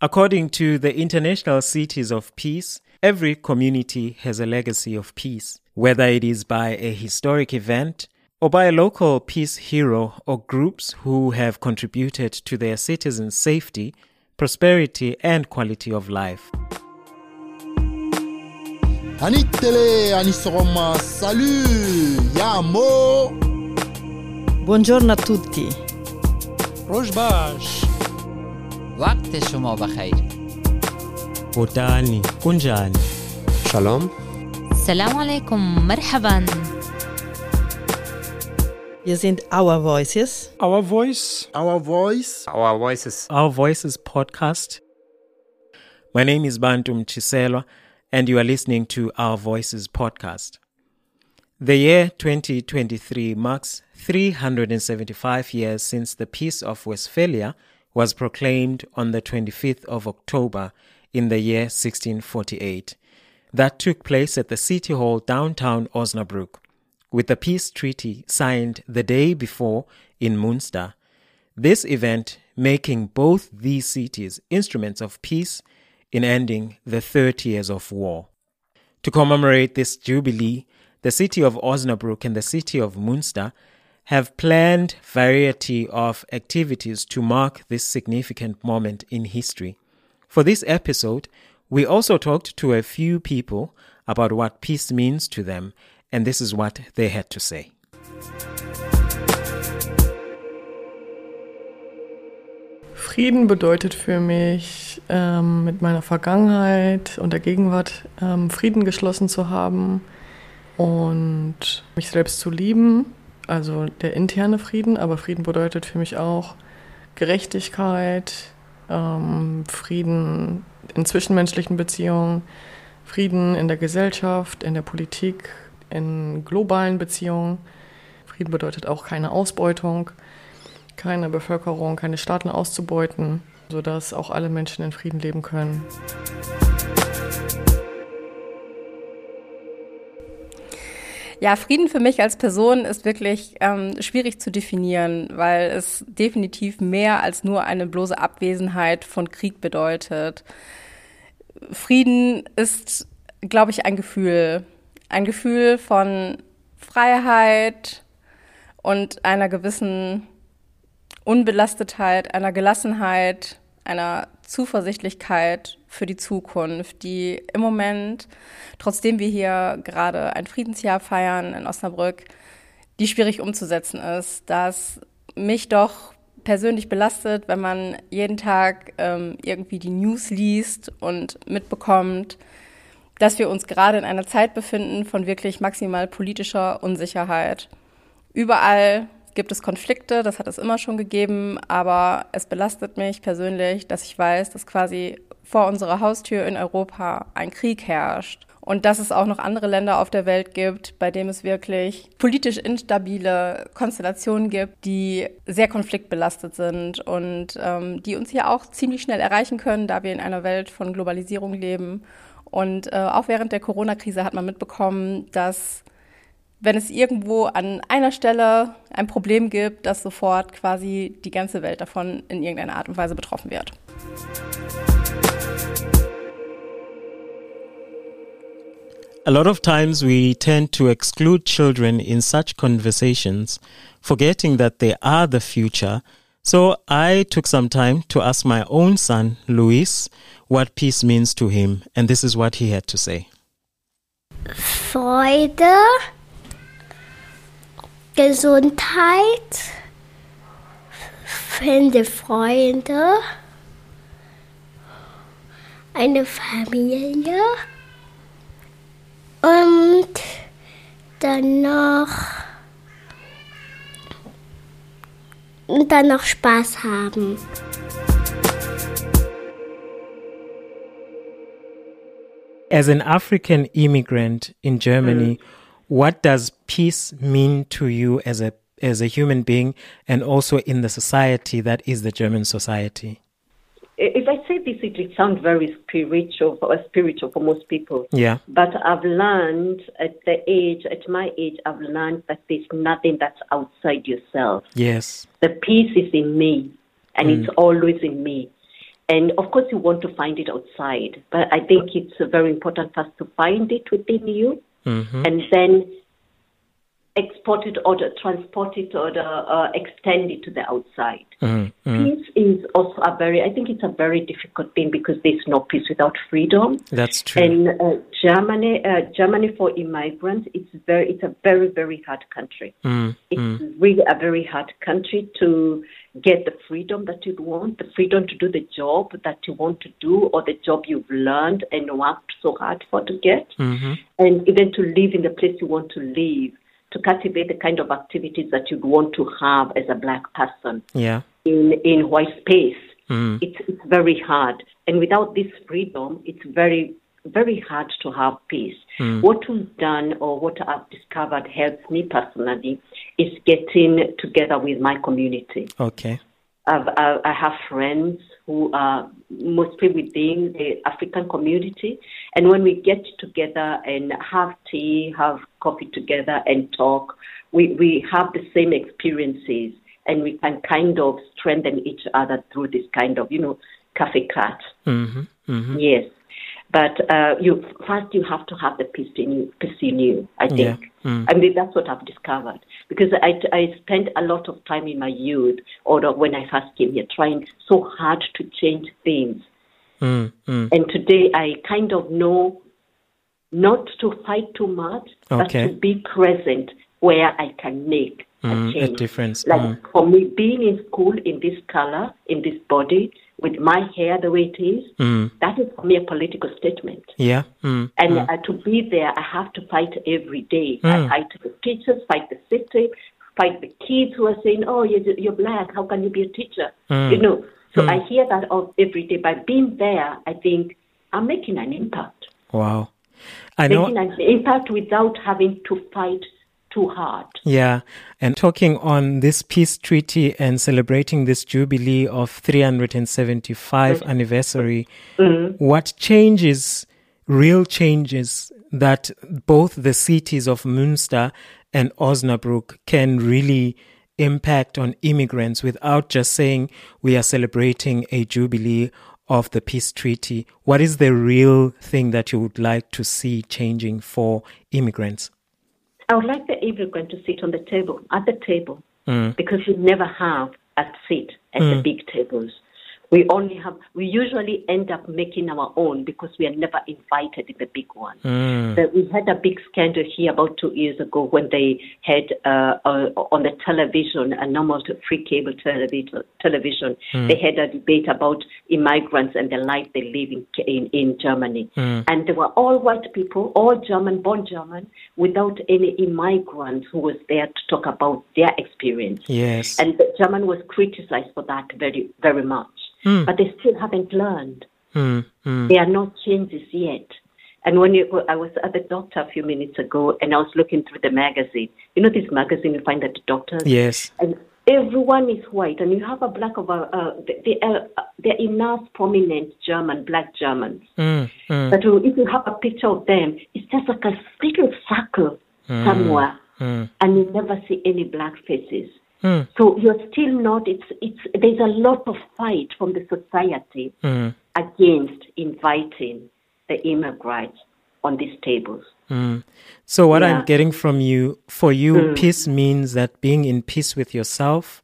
According to the International Cities of Peace, every community has a legacy of peace, whether it is by a historic event or by a local peace hero or groups who have contributed to their citizens' safety, prosperity, and quality of life. Salut, yamo! Buongiorno a tutti! Rojbash! وقت شما بخیر بوتانی کنجانی سلام السلام عليكم مرحبا Hier sind Our Voices. Our Voice. Our Voice. Our Voices. Our Voices podcast. My name is Bantu Mtshiselwa, and you are listening to Our Voices podcast. The year 2023 marks 375 years since the Peace of Westphalia was proclaimed on the 25th of October in the year 1648. That took place at the City Hall downtown Osnabrück, with the peace treaty signed the day before in Munster. This event making both these cities instruments of peace in ending the 30 years of war. To commemorate this jubilee, the city of Osnabrück and the city of Munster have planned variety of activities to mark this significant moment in history. For this episode, we also talked to a few people about what peace means to them, and this is what they had to say. Frieden bedeutet für mich, ähm, mit meiner Vergangenheit und der Gegenwart ähm, Frieden geschlossen zu haben und mich selbst zu lieben, also der interne Frieden, aber Frieden bedeutet für mich auch Gerechtigkeit, ähm, Frieden in zwischenmenschlichen Beziehungen, Frieden in der Gesellschaft, in der Politik, in globalen Beziehungen. Frieden bedeutet auch keine Ausbeutung, keine Bevölkerung, keine Staaten auszubeuten, sodass auch alle Menschen in Frieden leben können. Ja, Frieden für mich als Person ist wirklich ähm, schwierig zu definieren, weil es definitiv mehr als nur eine bloße Abwesenheit von Krieg bedeutet. Frieden ist, glaube ich, ein Gefühl. Ein Gefühl von Freiheit und einer gewissen Unbelastetheit, einer Gelassenheit, einer Zuversichtlichkeit für die Zukunft, die im Moment, trotzdem wir hier gerade ein Friedensjahr feiern in Osnabrück, die schwierig umzusetzen ist, das mich doch persönlich belastet, wenn man jeden Tag ähm, irgendwie die News liest und mitbekommt, dass wir uns gerade in einer Zeit befinden von wirklich maximal politischer Unsicherheit. Überall gibt es Konflikte, das hat es immer schon gegeben, aber es belastet mich persönlich, dass ich weiß, dass quasi vor unserer Haustür in Europa ein Krieg herrscht und dass es auch noch andere Länder auf der Welt gibt, bei denen es wirklich politisch instabile Konstellationen gibt, die sehr konfliktbelastet sind und ähm, die uns hier auch ziemlich schnell erreichen können, da wir in einer Welt von Globalisierung leben. Und äh, auch während der Corona-Krise hat man mitbekommen, dass wenn es irgendwo an einer Stelle ein Problem gibt, dass sofort quasi die ganze Welt davon in irgendeiner Art und Weise betroffen wird. A lot of times we tend to exclude children in such conversations, forgetting that they are the future. So I took some time to ask my own son, Luis, what peace means to him, and this is what he had to say. Freude, Gesundheit, finde Freunde, eine Familie und dann noch und dann noch Spaß haben. As an African immigrant in Germany, what does peace mean to you as a as a human being and also in the society that is the German society? If I say this, it will sound very spiritual or spiritual for most people. Yeah. But I've learned at the age, at my age, I've learned that there's nothing that's outside yourself. Yes. The peace is in me, and it's always in me. And of course, you want to find it outside, but I think it's uh, very important for us to find it within you Mhm. and then export it or transport it or the, uh, extend it to the outside. Mm, mm. Peace is also a very, I think it's a very difficult thing because there's no peace without freedom. That's true. And uh, Germany, uh, Germany for immigrants, it's very, it's a very, very hard country. Mm, It's really a very hard country to get the freedom that you want, the freedom to do the job that you want to do, or the job you've learned and worked so hard for to get, Mhm. and even to live in the place you want to live, to cultivate the kind of activities that you'd want to have as a black person Yeah. in in white space. Mm. It's it's very hard, and without this freedom, it's very very hard to have peace. Mm. What we've done, or what I've discovered, helps me personally, is getting together with my community. Okay. I've, I, I have friends who are mostly within the African community, and when we get together and have tea, have coffee together, and talk, we, we have the same experiences, and we can kind of strengthen each other through this kind of, you know, cafe chat. Mhm. Mhm. Yes, but uh, you first you have to have the peace in you. Peace in you, I think. Yeah. Mm. I mean, that's what I've discovered because I, I spent a lot of time in my youth or when I first came here trying so hard to change things. Mm, mm. And today I kind of know not to fight too much, Okay. but to be present where I can make Mm, a a difference. Like Mm. for me, being in school in this color, in this body, with my hair the way it is, Mm. that is for me a political statement. Yeah. Mm. And mm. uh, to be there, I have to fight every day. Mm. I fight the teachers, fight the city, fight the kids who are saying, "Oh, you're, you're black. How can you be a teacher?" Mm. You know. So Mm. I hear that of every day. By being there, I think I'm making an impact. Wow. I know. Making an impact without having to fight too hard. Yeah. And talking on this peace treaty and celebrating this jubilee of 375 mm. anniversary, mm. what changes, real changes that both the cities of Münster and Osnabrück can really impact on immigrants without just saying we are celebrating a jubilee of the peace treaty? What is the real thing that you would like to see changing for immigrants? I would like the immigrant to sit on the table, at the table, Mm. because you never have a seat at the Mm. big tables. We only have, we usually end up making our own because we are never invited in the big one. Mm. That we had a big scandal here about two years ago when they had uh, uh, on the television, a normal free cable television, television Mm. they had a debate about immigrants and the life they live in, in, in Germany. Mm. And they were all white people, all German, born German, without any immigrants who was there to talk about their experience. Yes. And the German was criticized for that very, very much. Mm. But they still haven't learned. Mm. Mm. There are no changes yet. And when you I was at the doctor a few minutes ago, and I was looking through the magazine. You know this magazine you find that the doctors. Yes. And everyone is white, and you have a black of a. Uh, they are they're enough prominent German black Germans. Mm. Mm. But if you have a picture of them, it's just like a little circle Mm. somewhere, Mm. and you never see any black faces. Mm. So you're still not. It's it's. There's a lot of fight from the society Mm. against inviting the immigrants on these tables. Mm. So what Yeah. I'm getting from you, for you, Mm. peace means that being in peace with yourself,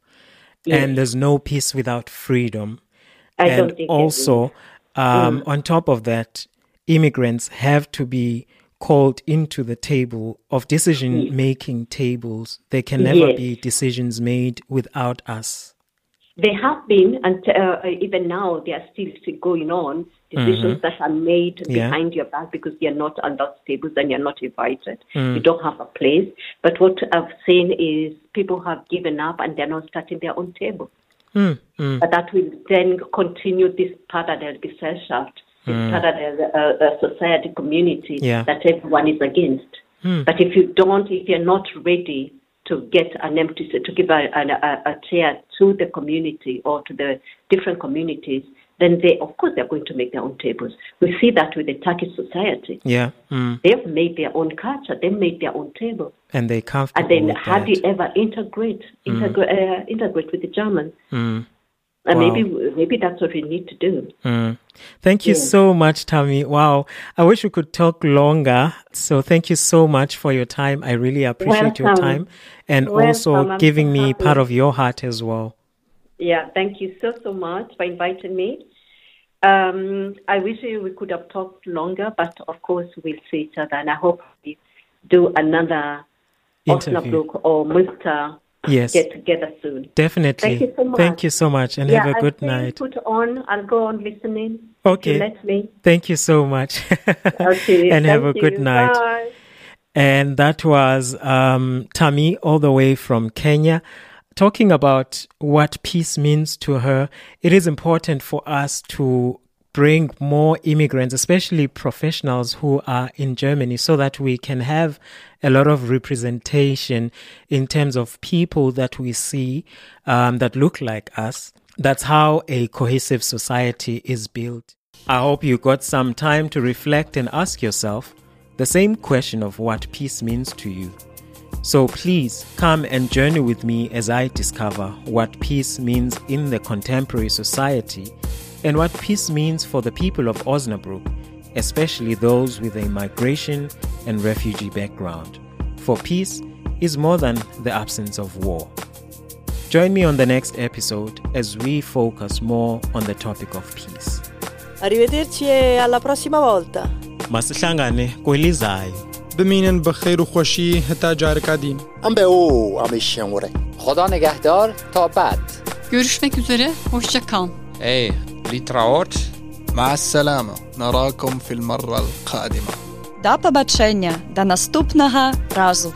Yes. and there's no peace without freedom. I and don't think there also, um, Mm. on top of that, immigrants have to be called into the table of decision making tables. There can never Yes. be decisions made without us. They have been, and uh, even now they are still, going on. Decisions Mhm. that are made Yeah. behind your back because you're not on those tables and you're not invited. Mm. You don't have a place. But what I've seen is people have given up and they're not starting their own table. Mm. Mm. But that will then continue this parallel Gesellschaft, Mm. parallel uh, uh, society community Yeah. that everyone is against. Mm. But if you don't, if you're not ready to get an empty, to give a, a, a- a chair to the community or to the different communities, then they, of course, they're going to make their own tables. We see that with the Turkish society. Yeah. Mm. They've made their own culture. They made their own table. And they comfortable And then how do you ever integrate, integrate, uh, integrate with the Germans? Mm. And Wow. maybe maybe that's what we need to do. Mm. Thank you Yeah. so much, Tammy. Wow. I wish we could talk longer. So thank you so much for your time. I really appreciate your time and Welcome. also giving me part of your heart as well. Yeah, thank you so so much for inviting me. Um, I wish we could have talked longer, but of course we'll see each other, and I hope we do another Interview. Osnabrück or Münster Yes. get together soon. Definitely. Thank you so much. Thank you so much and yeah, have a I'll good night. Put on. I'll go on listening. Okay. Let me. Thank you so much. Okay. and have a good you. night. Bye. And that was um, Tammy, all the way from Kenya, talking about what peace means to her. It is important for us to bring more immigrants, especially professionals who are in Germany, so that we can have a lot of representation in terms of people that we see um, that look like us. That's how a cohesive society is built. I hope you got some time to reflect and ask yourself the same question of what peace means to you. So please come and journey with me as I discover what peace means in the contemporary society and what peace means for the people of Osnabrück, especially those with a migration and refugee background. For peace is more than the absence of war. Join me on the next episode as we focus more on the topic of peace. Arrivederci e alla prossima volta. Masihlangane kwelizayo. بمینن بخیر و خوشی هتا جارکا دین ام به او امیشن وره خدا نگهدار تا بعد Görüşmek üzere, hoşça kal. ای لیتراوت مع السلامة نراكم في المرة القادمة До побачення, до наступного разу.